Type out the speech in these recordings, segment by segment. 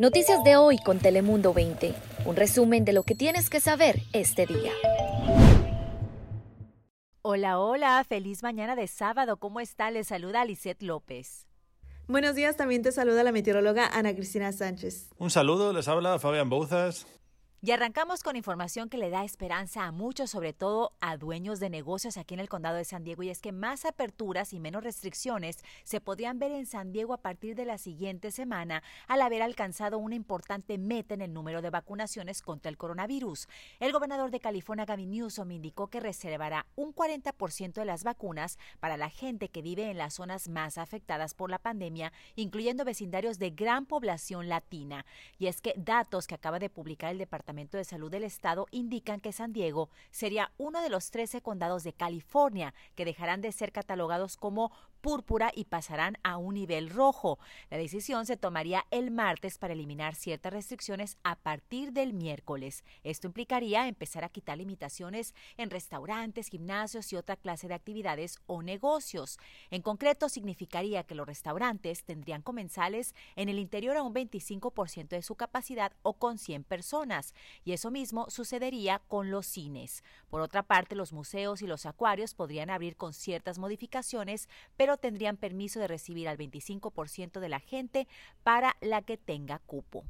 Noticias de hoy con Telemundo 20. Un resumen de lo que tienes que saber este día. Hola, hola, feliz mañana de sábado. ¿Cómo está? Les saluda Lisette López. Buenos días, también te saluda la meteoróloga Ana Cristina Sánchez. Un saludo, les habla Fabián Bouzas. Y arrancamos con información que le da esperanza a muchos, sobre todo a dueños de negocios aquí en el condado de San Diego, y es que más aperturas y menos restricciones se podrían ver en San Diego a partir de la siguiente semana, al haber alcanzado una importante meta en el número de vacunaciones contra el coronavirus. El gobernador de California, Gavin Newsom, indicó que reservará un 40% de las vacunas para la gente que vive en las zonas más afectadas por la pandemia, incluyendo vecindarios de gran población latina. Y es que datos que acaba de publicar el Departamento de Salud del Estado indican que San Diego sería uno de los 13 condados de California que dejarán de ser catalogados como púrpura y pasarán a un nivel rojo. La decisión se tomaría el martes para eliminar ciertas restricciones a partir del miércoles. Esto implicaría empezar a quitar limitaciones en restaurantes, gimnasios y otra clase de actividades o negocios. En concreto, significaría que los restaurantes tendrían comensales en el interior a un 25% de su capacidad o con 100 personas, y eso mismo sucedería con los cines. Por otra parte, los museos y los acuarios podrían abrir con ciertas modificaciones, pero tendrían permiso de recibir al 25% de la gente para la que tenga cupo.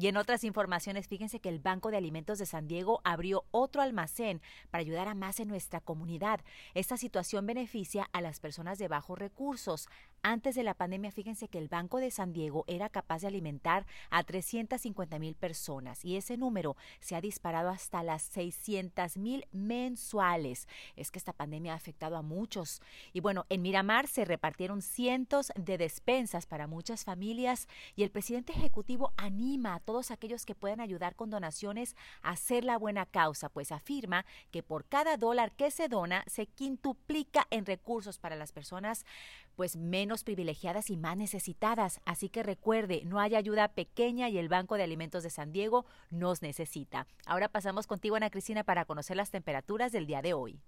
Y en otras informaciones, fíjense que el Banco de Alimentos de San Diego abrió otro almacén para ayudar a más en nuestra comunidad. Esta situación beneficia a las personas de bajos recursos. Antes de la pandemia, fíjense que el Banco de San Diego era capaz de alimentar a 350 mil personas y ese número se ha disparado hasta las 600 mil mensuales. Es que esta pandemia ha afectado a muchos. Y bueno, en Miramar se repartieron cientos de despensas para muchas familias y el presidente ejecutivo anima a todos aquellos que puedan ayudar con donaciones a hacer la buena causa, pues afirma que por cada dólar que se dona se quintuplica en recursos para las personas pues menos privilegiadas y más necesitadas. Así que recuerde, no hay ayuda pequeña y el Banco de Alimentos de San Diego nos necesita. Ahora pasamos contigo, Ana Cristina, para conocer las temperaturas del día de hoy.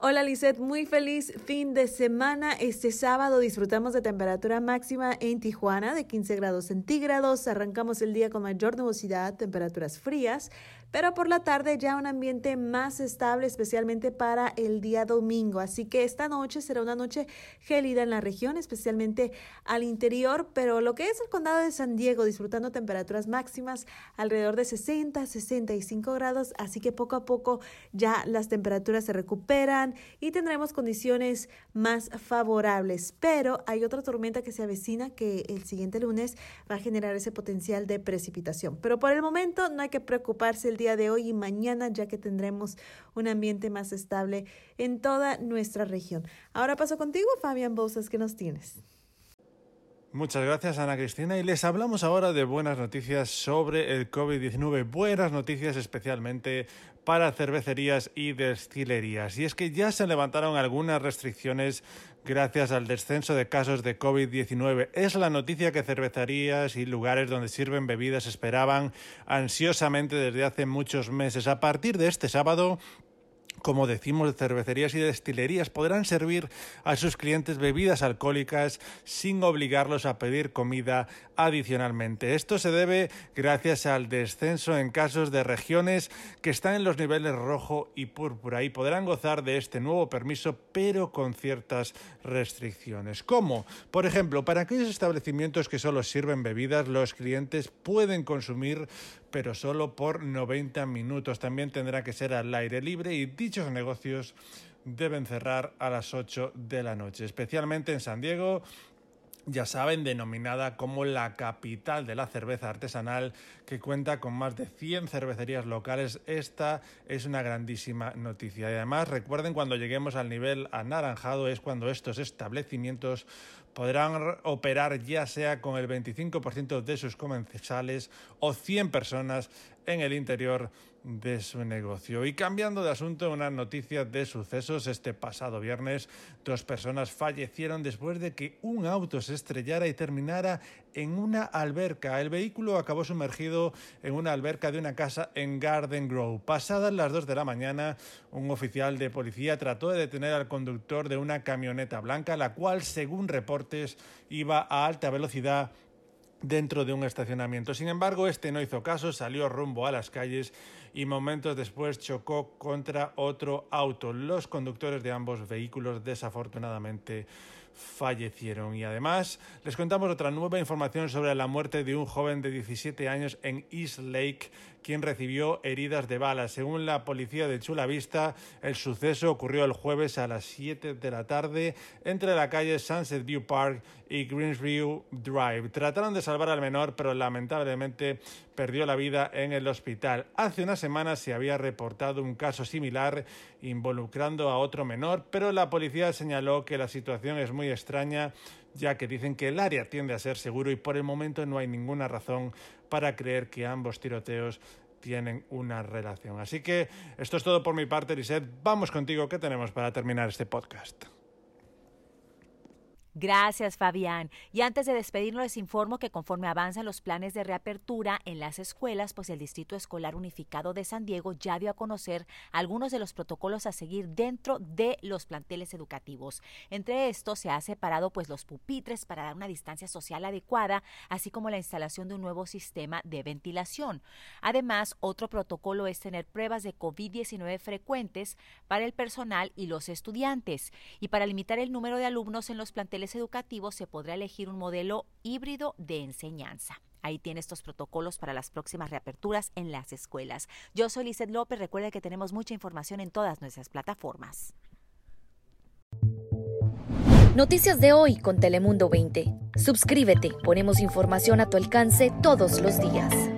Hola Lizeth, muy feliz fin de semana. Este sábado disfrutamos de temperatura máxima en Tijuana de 15 grados centígrados. Arrancamos el día con mayor nubosidad, temperaturas frías pero por la tarde ya un ambiente más estable, especialmente para el día domingo. Así que esta noche será una noche gélida en la región, especialmente al interior, pero lo que es el condado de San Diego, disfrutando temperaturas máximas alrededor de 60, 65 grados, así que poco a poco ya las temperaturas se recuperan y tendremos condiciones más favorables. Pero hay otra tormenta que se avecina que el siguiente lunes va a generar ese potencial de precipitación. Pero por el momento no hay que preocuparse día de hoy y mañana, ya que tendremos un ambiente más estable en toda nuestra región. Ahora paso contigo, Fabián Bosas, ¿qué nos tienes? Muchas gracias, Ana Cristina. Y les hablamos ahora de buenas noticias sobre el COVID-19. Buenas noticias especialmente para cervecerías y destilerías. Y es que ya se levantaron algunas restricciones gracias al descenso de casos de COVID-19. Es la noticia que cervecerías y lugares donde sirven bebidas esperaban ansiosamente desde hace muchos meses. A partir de este sábado, como decimos, cervecerías y destilerías podrán servir a sus clientes bebidas alcohólicas sin obligarlos a pedir comida adicionalmente. Esto se debe gracias al descenso en casos de regiones que están en los niveles rojo y púrpura y podrán gozar de este nuevo permiso pero con ciertas restricciones. ¿Cómo? Por ejemplo, para aquellos establecimientos que solo sirven bebidas, los clientes pueden consumir pero solo por 90 minutos. También tendrá que ser al aire libre y dichos negocios deben cerrar a las 8 de la noche, especialmente en San Diego ya saben, denominada como la capital de la cerveza artesanal, que cuenta con más de 100 cervecerías locales. Esta es una grandísima noticia. Y además, recuerden cuando lleguemos al nivel anaranjado es cuando estos establecimientos podrán operar ya sea con el 25% de sus comensales o 100 personas en el interior de su negocio. Y cambiando de asunto, una noticia de sucesos. Este pasado viernes, dos personas fallecieron después de que un auto se estrellara y terminara en una alberca. El vehículo acabó sumergido en una alberca de una casa en Garden Grove. Pasadas las dos de la mañana, un oficial de policía trató de detener al conductor de una camioneta blanca, la cual, según reportes, iba a alta velocidad dentro de un estacionamiento. Sin embargo, este no hizo caso, salió rumbo a las calles y momentos después chocó contra otro auto. Los conductores de ambos vehículos desafortunadamente fallecieron. Y además les contamos otra nueva información sobre la muerte de un joven de 17 años en East Lake, quien recibió heridas de bala. Según la policía de Chula Vista, el suceso ocurrió el jueves a las 7 de la tarde entre la calle Sunset View Park y Greensview Drive. Trataron de salvar al menor, pero lamentablemente perdió la vida en el hospital. Hace una semana se había reportado un caso similar involucrando a otro menor, pero la policía señaló que la situación es muy extraña ya que dicen que el área tiende a ser seguro y por el momento no hay ninguna razón para creer que ambos tiroteos tienen una relación. Así que esto es todo por mi parte, Lisette. Vamos contigo, ¿qué tenemos para terminar este podcast? Gracias, Fabián. Y antes de despedirnos, les informo que conforme avanzan los planes de reapertura en las escuelas, pues el Distrito Escolar Unificado de San Diego ya dio a conocer algunos de los protocolos a seguir dentro de los planteles educativos. Entre estos se ha separado pues los pupitres para dar una distancia social adecuada, así como la instalación de un nuevo sistema de ventilación. Además, otro protocolo es tener pruebas de COVID-19 frecuentes para el personal y los estudiantes. Y para limitar el número de alumnos en los planteles educativos se podrá elegir un modelo híbrido de enseñanza. Ahí tiene estos protocolos para las próximas reaperturas en las escuelas. Yo soy Lizeth López. Recuerda que tenemos mucha información en todas nuestras plataformas. Noticias de hoy con Telemundo 20. Suscríbete. Ponemos información a tu alcance todos los días.